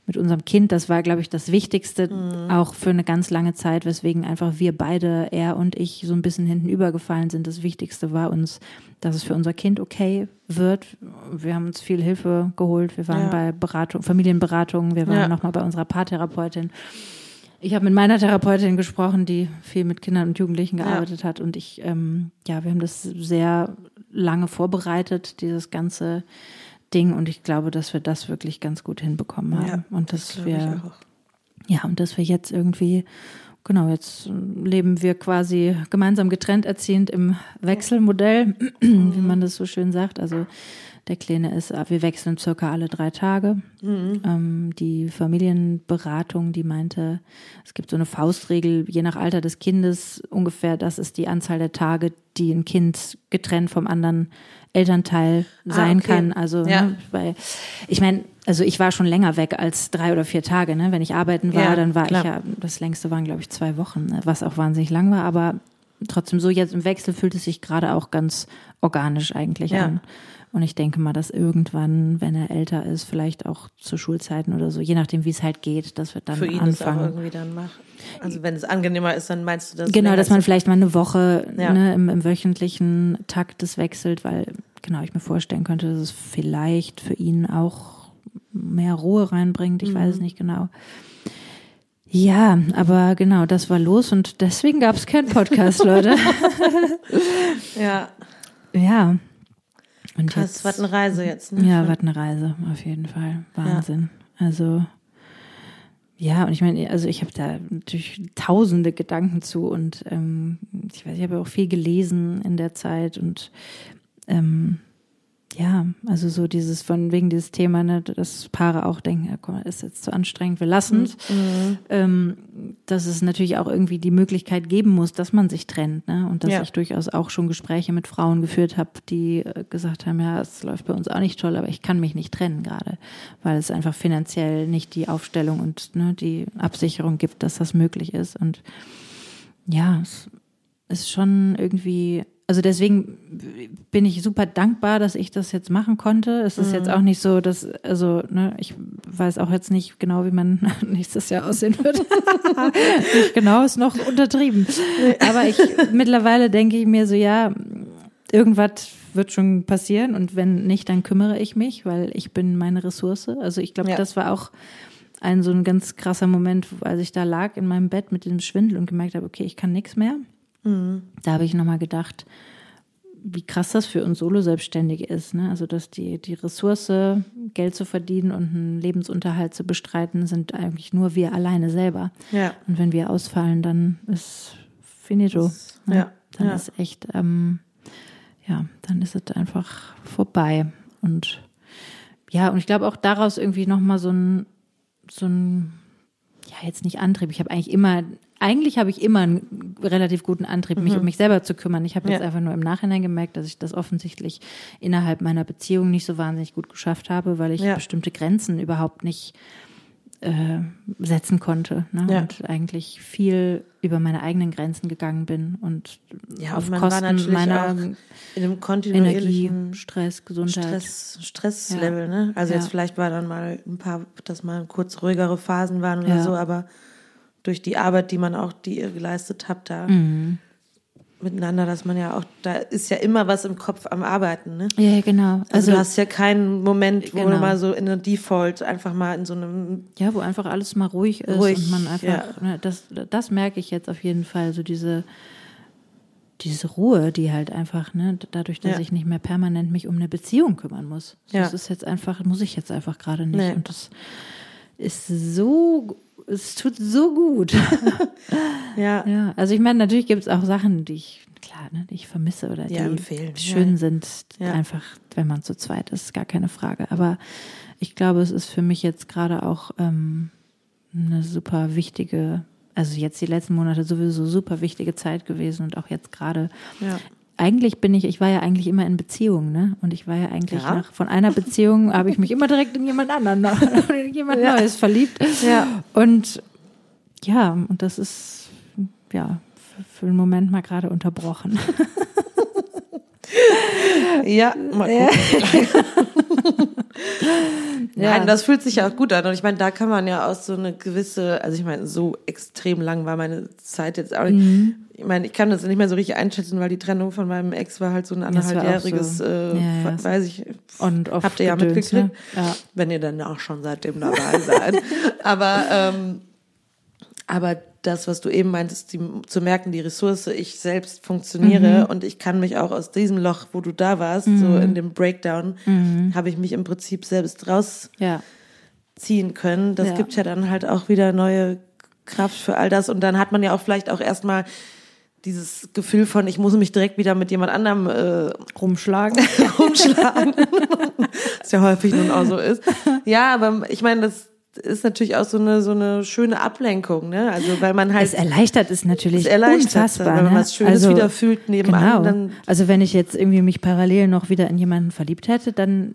mit unserem Kind, das war, glaube ich, das Wichtigste, auch für eine ganz lange Zeit, weswegen einfach wir beide, er und ich, so ein bisschen hinten übergefallen sind. Das Wichtigste war uns, dass es für unser Kind okay wird. Wir haben uns viel Hilfe geholt. Wir waren Ja. bei Beratung, Familienberatungen, wir waren Ja. nochmal bei unserer Paartherapeutin. Ich habe mit meiner Therapeutin gesprochen, die viel mit Kindern und Jugendlichen Ja. gearbeitet hat. Und ich, ähm, ja, wir haben das sehr lange vorbereitet, dieses ganze Ding. Und ich glaube, dass wir das wirklich ganz gut hinbekommen haben. Ja, und dass glaub wir, ja, und dass wir jetzt irgendwie, genau, jetzt leben wir quasi gemeinsam getrennt erziehend im Wechselmodell, wie man das so schön sagt. Also der Kleine ist, wir wechseln circa alle drei Tage. Ähm, die Familienberatung, die meinte, es gibt so eine Faustregel, je nach Alter des Kindes ungefähr, das ist die Anzahl der Tage, die ein Kind getrennt vom anderen Elternteil sein okay. kann. Also, Ja. ne, weil ich meine, also ich war schon länger weg als drei oder vier Tage. Ne? Wenn ich arbeiten war, Ja, dann war klar. ich ja, das längste waren, glaube ich, zwei Wochen, ne? was auch wahnsinnig lang war, aber trotzdem so jetzt im Wechsel fühlt es sich gerade auch ganz organisch eigentlich Ja. an. Und ich denke mal, dass irgendwann, wenn er älter ist, vielleicht auch zu Schulzeiten oder so, je nachdem, wie es halt geht, dass wir dann Für ihn das auch anfangen. irgendwie dann macht. Also wenn es angenehmer ist, dann meinst du das? Genau, dass man vielleicht mal eine Woche Ja. ne, im, im wöchentlichen Takt das wechselt, weil genau ich mir vorstellen könnte, dass es vielleicht für ihn auch mehr Ruhe reinbringt. Ich Mhm. weiß es nicht genau. Ja, aber genau, das war los und deswegen gab es keinen Podcast, Leute. Ja, ja. Und krass, jetzt, was eine Reise jetzt. Ne? ja, was eine Reise, auf jeden Fall. Wahnsinn. Also, ja, und ich meine, also ich habe da natürlich tausende Gedanken zu und ähm, ich weiß, ich habe auch viel gelesen in der Zeit und ähm, ja, also so dieses von wegen dieses Thema, ne, dass Paare auch denken, ja, mal, ist jetzt zu anstrengend, wir lassen es. Mhm. Ähm, dass es natürlich auch irgendwie die Möglichkeit geben muss, dass man sich trennt, ne? Und dass Ja. ich durchaus auch schon Gespräche mit Frauen geführt habe, die äh, gesagt haben, ja, es läuft bei uns auch nicht toll, aber ich kann mich nicht trennen gerade, weil es einfach finanziell nicht die Aufstellung und ne, die Absicherung gibt, dass das möglich ist. Und ja, es ist schon irgendwie, also deswegen bin ich super dankbar, dass ich das jetzt machen konnte. Es ist jetzt auch nicht so, dass, also, ne, ich weiß auch jetzt nicht genau, wie man nächstes Jahr aussehen wird. nicht genau, ist noch untertrieben. Aber ich, mittlerweile denke ich mir so, ja, irgendwas wird schon passieren und wenn nicht, dann kümmere ich mich, weil ich bin meine Ressource. Also ich glaube, Ja. das war auch ein so ein ganz krasser Moment, als ich da lag in meinem Bett mit diesem Schwindel und gemerkt habe, okay, ich kann nichts mehr. Da habe ich nochmal gedacht, wie krass das für uns Solo-Selbstständige ist. Ne? Also, dass die, die Ressource, Geld zu verdienen und einen Lebensunterhalt zu bestreiten, sind eigentlich nur wir alleine selber. Ja. Und wenn wir ausfallen, dann ist finito. ne? ja, Dann ja. ist echt, ähm, ja, dann ist es einfach vorbei. Und ja, und ich glaube auch daraus irgendwie nochmal so ein, so ein, ja, jetzt nicht Antrieb. Ich habe eigentlich immer, eigentlich habe ich immer einen relativ guten Antrieb, mich um mich selber zu kümmern. Ich habe jetzt Mhm. Ja. einfach nur im Nachhinein gemerkt, dass ich das offensichtlich innerhalb meiner Beziehung nicht so wahnsinnig gut geschafft habe, weil ich Ja. bestimmte Grenzen überhaupt nicht äh, setzen konnte. Ne? Ja. Und eigentlich viel über meine eigenen Grenzen gegangen bin und Ja, auf und Kosten meiner in einem Energie, kontinuierlichen Stress, Gesundheit. Stress, Stresslevel, Ja. ne? Also jetzt vielleicht war dann mal ein paar, dass mal kurz ruhigere Phasen waren oder so, aber durch die Arbeit, die man auch, die ihr geleistet habt, da Mhm. miteinander, dass man ja auch, da ist ja immer was im Kopf am Arbeiten, ne? Ja, genau. Also, Also, du hast ja keinen Moment, wo Genau. du mal so in der Default einfach mal in so einem ja, wo einfach alles mal ruhig ist Ruhig, und man einfach, ja. ne, das, das merke ich jetzt auf jeden Fall, so diese, diese Ruhe, die halt einfach, ne, dadurch, dass Ja. ich nicht mehr permanent mich um eine Beziehung kümmern muss. Ja. Das ist jetzt einfach, muss ich jetzt einfach gerade nicht. Nee. Und das ist so, es tut so gut. ja, Ja, also ich meine, natürlich gibt es auch Sachen, die ich, klar, ne, die ich vermisse oder die Ja, schön ja. sind, einfach, wenn man zu zweit ist, gar keine Frage. Aber ich glaube, es ist für mich jetzt gerade auch ähm, eine super wichtige, also jetzt die letzten Monate sowieso super wichtige Zeit gewesen und auch jetzt gerade. Ja. Eigentlich bin ich, ich war ja eigentlich immer in Beziehungen, ne? Und ich war ja eigentlich Ja. nach, von einer Beziehung habe ich mich immer direkt in jemand anderen, in jemand Ja. Neues verliebt. Ja. Und ja, und das ist ja für, für einen Moment mal gerade unterbrochen. Ja, mal gucken. Nein, das fühlt sich ja auch gut an. Und ich meine, da kann man ja auch so eine gewisse, also ich meine, so extrem lang war meine Zeit jetzt auch. Mhm. Ich meine, ich kann das nicht mehr so richtig einschätzen, weil die Trennung von meinem Ex war halt so ein anderthalbjähriges, so. äh, Ja, ja, weiß ich, Und habt ihr ja Gedöns, mitgekriegt, ne? Ja. wenn ihr dann auch schon seitdem dabei seid. aber, ähm, aber das, was du eben meintest, die, zu merken, die Ressource, ich selbst funktioniere Mhm. und ich kann mich auch aus diesem Loch, wo du da warst, so in dem Breakdown, Mhm. habe ich mich im Prinzip selbst rausziehen ja. können. Das Ja. gibt ja dann halt auch wieder neue Kraft für all das. Und dann hat man ja auch vielleicht auch erstmal dieses Gefühl von, ich muss mich direkt wieder mit jemand anderem äh, Rumschlagen. rumschlagen. Was ja häufig nun auch so ist. Ja, aber ich meine, das ist natürlich auch so eine, so eine schöne Ablenkung, ne? Also, weil man halt Es erleichtert es natürlich Es erleichtert, unfassbar. wenn man ne? was Schönes wieder fühlt nebenan, Genau. also wenn ich jetzt irgendwie mich parallel noch wieder in jemanden verliebt hätte, dann,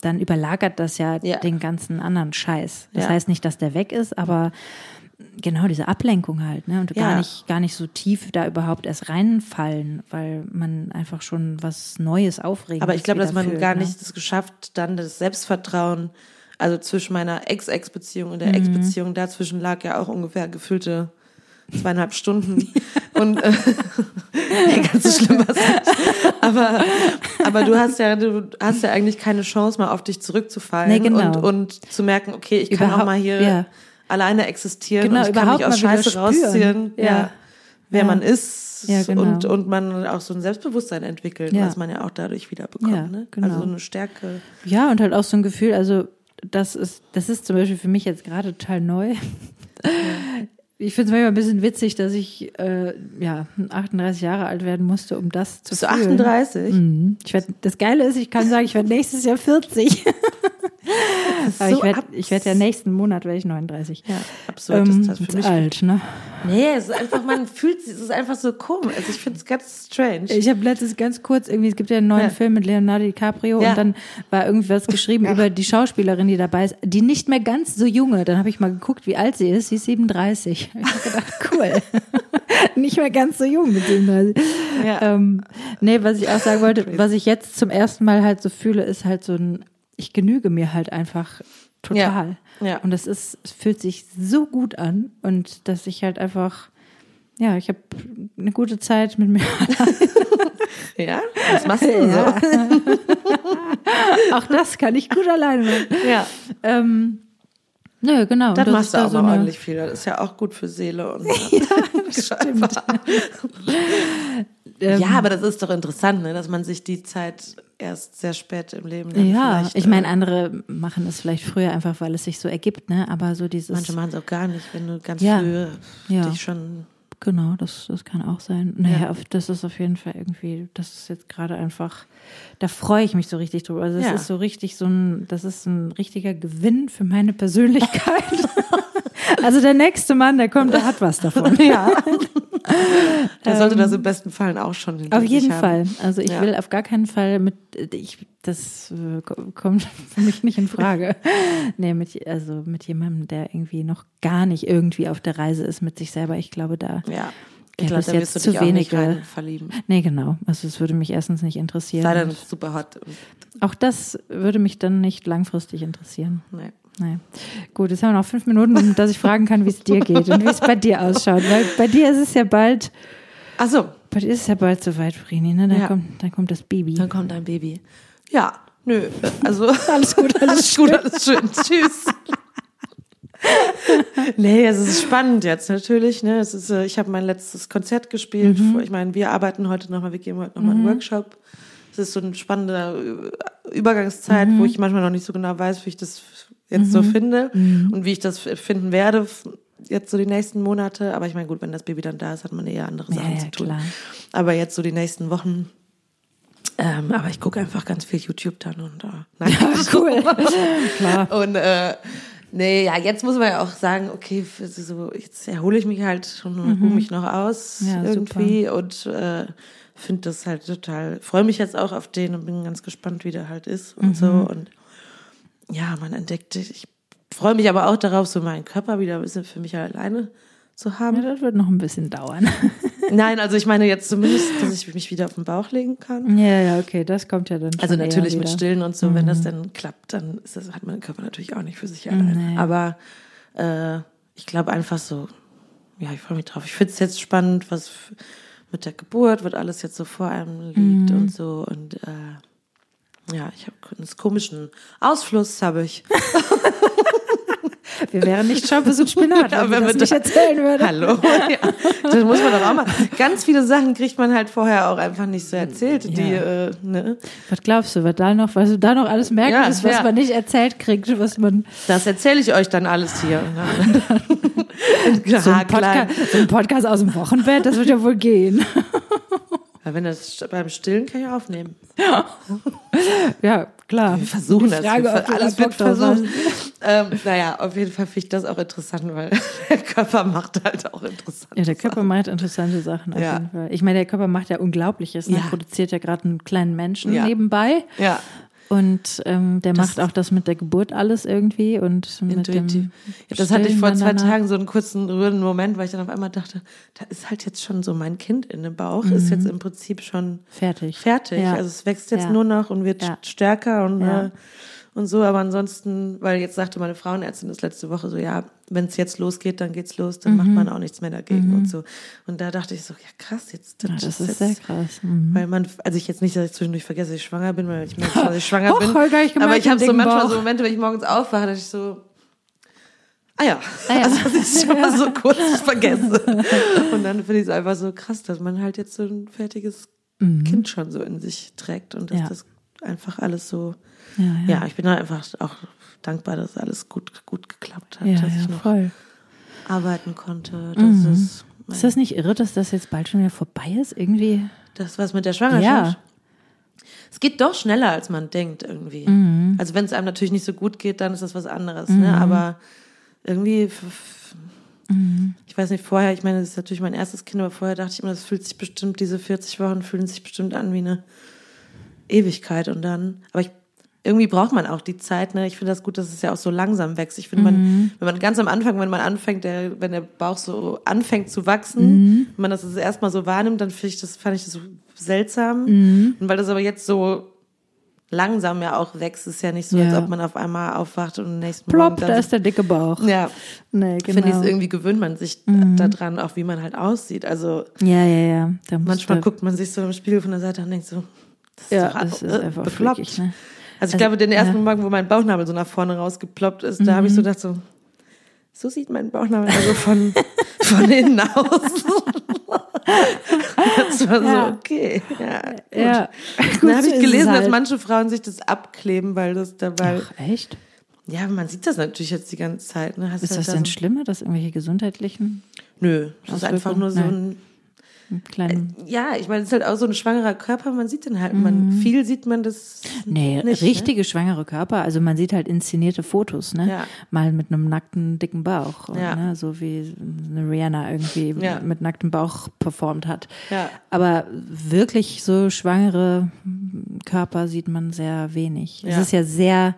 dann überlagert das ja, Ja. den ganzen anderen Scheiß. Das Ja. heißt nicht, dass der weg ist, aber genau diese Ablenkung halt, ne? Und Ja. gar nicht, gar nicht so tief da überhaupt erst reinfallen, weil man einfach schon was Neues aufregt. Aber ich glaube, dass man fühlt, gar ne? nicht es geschafft, dann das Selbstvertrauen, also zwischen meiner Ex-Ex-Beziehung und der Mhm. Ex-Beziehung, dazwischen lag ja auch ungefähr gefüllte zweieinhalb Stunden. Und äh, nee, ganz so schlimm war es nicht. Aber, aber du hast ja, du hast ja eigentlich keine Chance, mal auf dich zurückzufallen Nee, genau. und, und zu merken, okay, ich kann auch mal hier ja. alleine existieren Genau, und ich kann mich aus Scheiße rausziehen, Ja. ja. wer Ja. man ist genau. und, und man auch so ein Selbstbewusstsein entwickelt, was man ja auch dadurch wieder bekommt. Ne? genau. Also so eine Stärke. Ja, und halt auch so ein Gefühl, also das ist, das ist zum Beispiel für mich jetzt gerade total neu. Ich finde es manchmal ein bisschen witzig, dass ich äh, ja 38 Jahre alt werden musste, um das zu Bist du fühlen. 38? Mhm. Ich werd, das Geile ist, ich kann sagen, ich werde nächstes Jahr 40. Aber so ich werde werd ja nächsten Monat werde ich 39. Ja, absurd Ähm, ist das für ist mich. alt, ne? Nee, es ist einfach, man fühlt sich, es ist einfach so komisch. Also ich finde es ganz strange. Ich habe letztens ganz kurz irgendwie, es gibt ja einen neuen Ja. Film mit Leonardo DiCaprio Ja. und dann war irgendwas geschrieben über die Schauspielerin, die dabei ist, die nicht mehr ganz so junge. Dann habe ich mal geguckt, wie alt sie ist. Sie ist 37. Ich habe gedacht, cool. nicht mehr ganz so jung mit 37. Ja. Ähm, nee, was ich auch sagen wollte, was ich jetzt zum ersten Mal halt so fühle, ist halt so ein, ich genüge mir halt einfach total. Ja. Ja. Und das ist, es fühlt sich so gut an und dass ich halt einfach, ja, ich habe eine gute Zeit mit mir ja? Was machst du Ja. Auch das kann ich gut alleine machen. so? Ja. Ähm, nö, genau. Dann das machst du auch so mal eine- ordentlich viel. Das ist ja auch gut für Seele und ja, das. Ähm, ja, aber das ist doch interessant, ne, dass man sich die Zeit erst sehr spät im Leben Ja, ich meine, äh, andere machen es vielleicht früher einfach, weil es sich so ergibt, ne? Aber so dieses. manche machen es auch gar nicht, wenn du ganz Ja. früh Ja. dich schon Genau, das, das kann auch sein. Naja, auf, das ist auf jeden Fall irgendwie, das ist jetzt gerade einfach, da freue ich mich so richtig drüber. Also das Ja. ist so richtig so ein, das ist ein richtiger Gewinn für meine Persönlichkeit. also der nächste Mann, der kommt, der hat was davon. Ja. Der sollte das im besten Fall auch schon Ähm, Auf jeden. Fall. Also ich Ja. will auf gar keinen Fall mit, ich, das äh, ko- kommt für mich nicht in Frage. nee, mit, also mit jemandem, der irgendwie noch gar nicht irgendwie auf der Reise ist mit sich selber. Ich glaube, da Ja. Ich glaube, da jetzt wirst du zu dich auch nicht wenige. verlieben. Nee, genau. Also es würde mich erstens nicht interessieren. Sei dann super hot. Auch das würde mich dann nicht langfristig interessieren. nee. Nee. Gut, jetzt haben wir noch fünf Minuten, dass ich fragen kann, wie es dir geht und wie es bei dir ausschaut. Weil bei dir ist es ja bald, Ach so, bei dir ist es ja bald soweit, Vrini, ne? Dann, Ja. kommt, dann kommt das Baby. dann kommt dein Baby. Ja, nö. Also Alles gut, alles, alles gut, alles schön. Tschüss. nee, es ist spannend jetzt natürlich. Ne? Es ist, äh, ich habe mein letztes Konzert gespielt. Mhm. Ich meine, wir arbeiten heute nochmal, wir geben heute nochmal einen Workshop. Es ist so eine spannende äh, Übergangszeit, Mhm. wo ich manchmal noch nicht so genau weiß, wie ich das jetzt so finde Mhm. und wie ich das finden werde. Jetzt so die nächsten Monate. Aber ich meine, gut, wenn das Baby dann da ist, hat man eher andere Ja, Sachen ja, zu tun. klar. Aber jetzt so die nächsten Wochen. Ähm, aber ich gucke einfach ganz viel YouTube dann und äh, nein, cool. Klar. und äh, Nee, ja, jetzt muss man ja auch sagen, okay, so, jetzt erhole ich mich halt und ruhe mich noch aus Mhm. Ja, irgendwie und äh, finde das halt total, freue mich jetzt auch auf den und bin ganz gespannt, wie der halt ist und so. Mhm. Und ja, man entdeckt, ich freue mich aber auch darauf, so meinen Körper wieder ein bisschen für mich alleine zu haben. Ja, das wird noch ein bisschen dauern. Nein, also ich meine jetzt zumindest, dass ich mich wieder auf den Bauch legen kann. ja, ja, okay, das kommt ja dann schon Also natürlich mit. Stillen und so, wenn das dann klappt, dann ist das, hat mein Körper natürlich auch nicht für sich alleine. Nee. Aber äh, ich glaube einfach so, ja, ich freue mich drauf. Ich finde es jetzt spannend, was mit der Geburt, was alles jetzt so vor einem liegt und so. Und äh, ja, ich habe einen komischen Ausfluss, habe ich. Wir wären nicht Schampus und Spinat, wenn wenn wir das nicht erzählen würden. Hallo. Ja, das muss man doch auch mal. Ganz viele Sachen kriegt man halt vorher auch einfach nicht so erzählt. Die, Ja. äh, ne? Was glaubst du, was da noch, was du da noch alles merken Ja, ist, was man nicht erzählt kriegt, was man Das erzähle ich euch dann alles hier. so ein. Podcast, so ein Podcast aus dem Wochenbett, das wird ja wohl gehen. Ja, wenn das beim Stillen kann ich aufnehmen. Ja, klar. Wir versuchen das. Frage, wir, alles wird versucht. Ähm, naja, auf jeden Fall finde ich das auch interessant, weil der Körper macht halt auch interessant. Ja, der Körper macht interessante Sachen auf Ja. jeden Fall. Ich meine, der Körper macht ja Unglaubliches. Ne? Ja. Produziert ja gerade einen kleinen Menschen Ja. nebenbei. Ja, Und ähm, der Das macht auch das mit der Geburt alles irgendwie und mit intuitiv. dem Ja, das hatte ich vor zwei. Tagen so einen kurzen rührenden Moment, weil ich dann auf einmal dachte, da ist halt jetzt schon so mein Kind in dem Bauch, ist jetzt im Prinzip schon fertig. fertig. Mhm. Ja. Also es wächst jetzt Ja. nur noch und wird stärker und, äh, und so. Aber ansonsten, weil jetzt sagte meine Frauenärztin das letzte Woche so, ja, wenn es jetzt losgeht, dann geht's los, dann Mhm. macht man auch nichts mehr dagegen und so. Und da dachte ich so, ja krass, jetzt Ja, das ist jetzt, sehr krass. Mhm. Weil man, also ich jetzt nicht, dass ich zwischendurch vergesse, dass ich schwanger bin, weil ich merke dass ich schwanger Hoch, bin. ich aber ich habe so manchmal Bauch. so Momente, wenn ich morgens aufwache, dass ich so, ah ja, Ah ja. also dass ich es schon mal so kurz vergesse. Und dann finde ich es einfach so krass, dass man halt jetzt so ein fertiges Kind schon so in sich trägt und dass Mhm. Ja. das einfach alles so, Ja, ja. ja, ich bin da einfach auch dankbar, dass alles gut, gut geklappt hat, Ja, dass ich noch voll. arbeiten konnte. Das ist mein, Ist das nicht irre, dass das jetzt bald schon wieder vorbei ist? Irgendwie. das was mit der Schwangerschaft. Ja. Es geht doch schneller, als man denkt irgendwie. Mhm. Also wenn es einem natürlich nicht so gut geht, dann ist das was anderes. Ne? Aber irgendwie, f- f- Mhm. ich weiß nicht, vorher, ich meine, das ist natürlich mein erstes Kind, aber vorher dachte ich immer, das fühlt sich bestimmt, diese 40 Wochen fühlen sich bestimmt an wie eine Ewigkeit und dann, aber ich, irgendwie braucht man auch die Zeit, ne? Ich finde das gut, dass es ja auch so langsam wächst. Ich finde, Mhm. wenn man ganz am Anfang, wenn man anfängt, der, wenn der Bauch so anfängt zu wachsen, Mhm. wenn man das erstmal so wahrnimmt, dann finde ich das, fand ich das so seltsam. Mhm. Und weil das aber jetzt so langsam ja auch wächst, ist ja nicht so, als Ja. ob man auf einmal aufwacht und nächsten Plopp, Morgen dann da ist der dicke Bauch. ja, Nee, genau. finde ich es irgendwie gewöhnt man sich Mhm. daran, auch wie man halt aussieht. Also Ja, ja, ja. Manchmal guckt man sich so im Spiegel von der Seite an und denkt so, das ist Ja, doch das ist äh, einfach bekloppt. freakig, ne? Also ich Also, glaube, den ersten ja. Mhm. Morgen, wo mein Bauchnabel so nach vorne rausgeploppt ist, da habe ich so gedacht so, so sieht mein Bauchnabel also von, von innen aus. das war Ja. so, okay, ja. Gut. Ja. Dann habe ich gelesen, dass halt. manche Frauen sich das abkleben, weil das dabei, Ach, echt? ja, man sieht das natürlich jetzt die ganze Zeit. Ne? Ist halt das da denn so, schlimmer, dass irgendwelche gesundheitlichen Nö, das ist einfach nur so ein, kleinen. ja, ich meine, es ist halt auch so ein schwangerer Körper, man sieht den halt, man, viel sieht man das Nee, nicht, richtige schwangere Körper. Also man sieht halt inszenierte Fotos, ne? Ja. Mal mit einem nackten, dicken Bauch. Und, Ja. ne? So wie eine Rihanna irgendwie Ja. mit nacktem Bauch performt hat. Ja. Aber wirklich so schwangere Körper sieht man sehr wenig. Es ist ja sehr,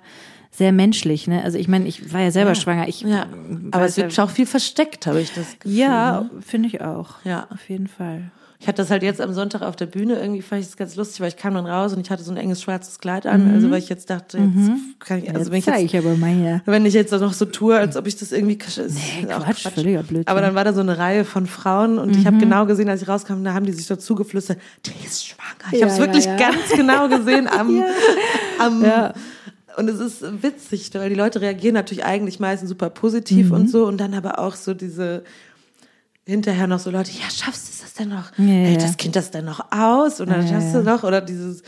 sehr menschlich, ne? Also ich meine, ich war ja selber schwanger. Ich Ja, aber es wird auch viel versteckt, habe ich das Gefühl. Ja, ne? finde ich auch. Ja. Auf jeden Fall. Ich hatte das halt jetzt am Sonntag auf der Bühne, irgendwie fand ich das ganz lustig, weil ich kam dann raus und ich hatte so ein enges schwarzes Kleid an, also weil ich jetzt dachte, jetzt kann ich, also Also wenn ich zeige jetzt, ich aber mal hier. wenn ich jetzt noch so tue, als ob ich das irgendwie, ist Nee, auch Quatsch, völliger Blödsinn. Aber dann war da so eine Reihe von Frauen und ich habe genau gesehen, als ich rauskam, da haben die sich so zugeflüstert, die ist schwanger. Ich Ja, habe es ja, wirklich ja. ganz genau gesehen am, am Ja. Und es ist witzig, weil die Leute reagieren natürlich eigentlich meistens super positiv Mhm. und so und dann aber auch so diese hinterher noch so Leute, ja, schaffst du das denn noch? Ja, Hält das Kind das denn noch aus? Und dann Ja, schaffst du noch? Oder dieses,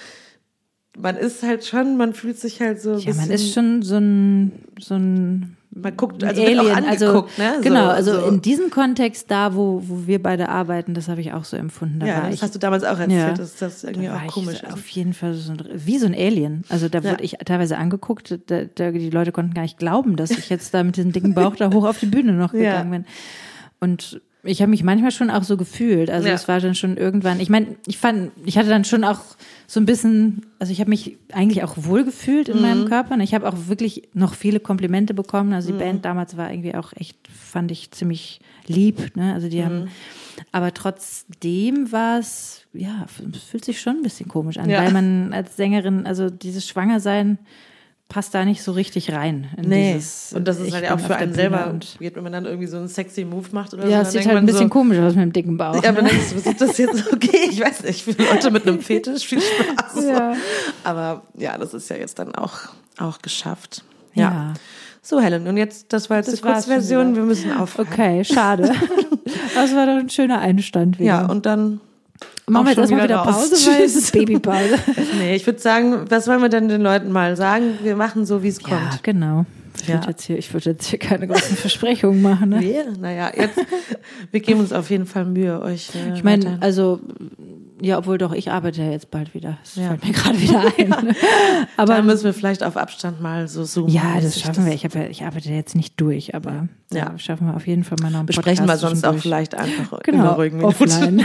man ist halt schon, man fühlt sich halt so Ja, man ist schon so ein, so ein man guckt, also Alien, wird auch angeguckt, also, ne? So, genau, also so. in diesem Kontext da, wo, wo wir beide arbeiten, das habe ich auch so empfunden. Da ja, war das ich, hast du damals auch erzählt, Ja. dass das irgendwie da auch komisch ist. Auf jeden Fall so ein, wie so ein Alien. Also da wurde ich teilweise angeguckt, da, da, die Leute konnten gar nicht glauben, dass ich jetzt da mit diesem dicken Bauch da hoch auf die Bühne noch Ja. gegangen bin. Und ich habe mich manchmal schon auch so gefühlt. Also Ja. es war dann schon irgendwann, ich meine, ich fand, ich hatte dann schon auch so ein bisschen, also ich habe mich eigentlich auch wohl gefühlt in Mhm. meinem Körper. Und ich habe auch wirklich noch viele Komplimente bekommen. Also die Mhm. Band damals war irgendwie auch echt, fand ich ziemlich lieb. Ne? Also die Mhm. haben, aber trotzdem war es, ja, es fühlt sich schon ein bisschen komisch an, Ja. weil man als Sängerin, also dieses Schwangersein passt da nicht so richtig rein. In Nee, dieses, und das ist halt ja auch für einen selber und- weird, wenn man dann irgendwie so einen sexy Move macht oder ja, so. es dann sieht halt ein bisschen so, komisch aus mit dem dicken Bauch. Ja, aber ne? denkst du, ist das jetzt? Okay, ich weiß nicht, für Leute mit einem Fetisch viel Spaß. Ja. Aber ja, das ist ja jetzt dann auch, auch geschafft. Ja. Ja. So, Helen, und jetzt, das war jetzt Das die Kurzversion, wir müssen aufhören. Okay, schade. Das war doch ein schöner Einstand wieder. Ja, und dann Machen wir jetzt erstmal wieder raus. Pause, weil es Tschüss. ist Babypause. Nee, ich würde sagen, was wollen wir denn den Leuten mal sagen? Wir machen so, wie es Ja, kommt. genau. Ich Ja. würde jetzt, hier- ich würd jetzt hier keine großen Versprechungen machen. Ne? Nee, naja, jetzt, wir geben uns auf jeden Fall Mühe, euch. Äh, Ich meine, also, ja, obwohl doch, ich arbeite ja jetzt bald wieder. Das Ja. fällt mir gerade wieder ein. ne? da Aber müssen wir vielleicht auf Abstand mal so zoomen. ja, das schaffen wir. Ich, hab ja, ich arbeite jetzt nicht durch, aber Ja. ja. schaffen wir auf jeden Fall mal noch einen Besprechen wir Podcast sonst auch vielleicht einfach in Genau, einer ruhigen offline.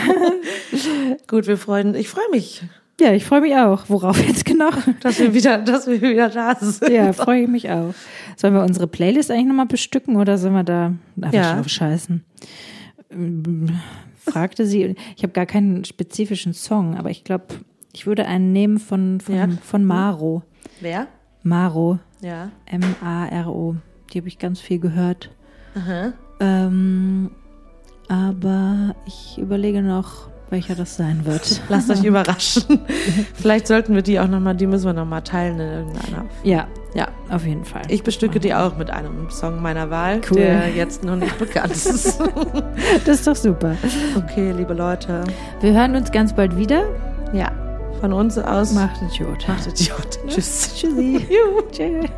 Gut, wir freuen, ich freue mich, ja, ich freue mich auch. Worauf jetzt genau? dass wir wieder, dass wir wieder da sind. Ja, freue ich mich auch. Sollen wir unsere Playlist eigentlich nochmal bestücken oder sollen wir da einfach Ja. drauf scheißen? Fragte sie. Ich habe gar keinen spezifischen Song, aber ich glaube, ich würde einen nehmen von, von, Ja. von Maro. Wer? Maro. Ja. M-A-R-O. Die habe ich ganz viel gehört. Aha. Ähm, aber ich überlege noch, welcher das sein wird. Lasst euch überraschen. Vielleicht sollten wir die auch nochmal, die müssen wir nochmal teilen in irgendeiner. Ja, Ja. auf jeden Fall. Ich bestücke die auch mit einem Song meiner Wahl, Cool. der jetzt noch nicht bekannt ist. Das ist doch super. okay, liebe Leute. Wir hören uns ganz bald wieder. Ja. Von uns aus. Macht gut. Macht Idiot. Tschüss. Tschüssi. Juhu. Tschüss.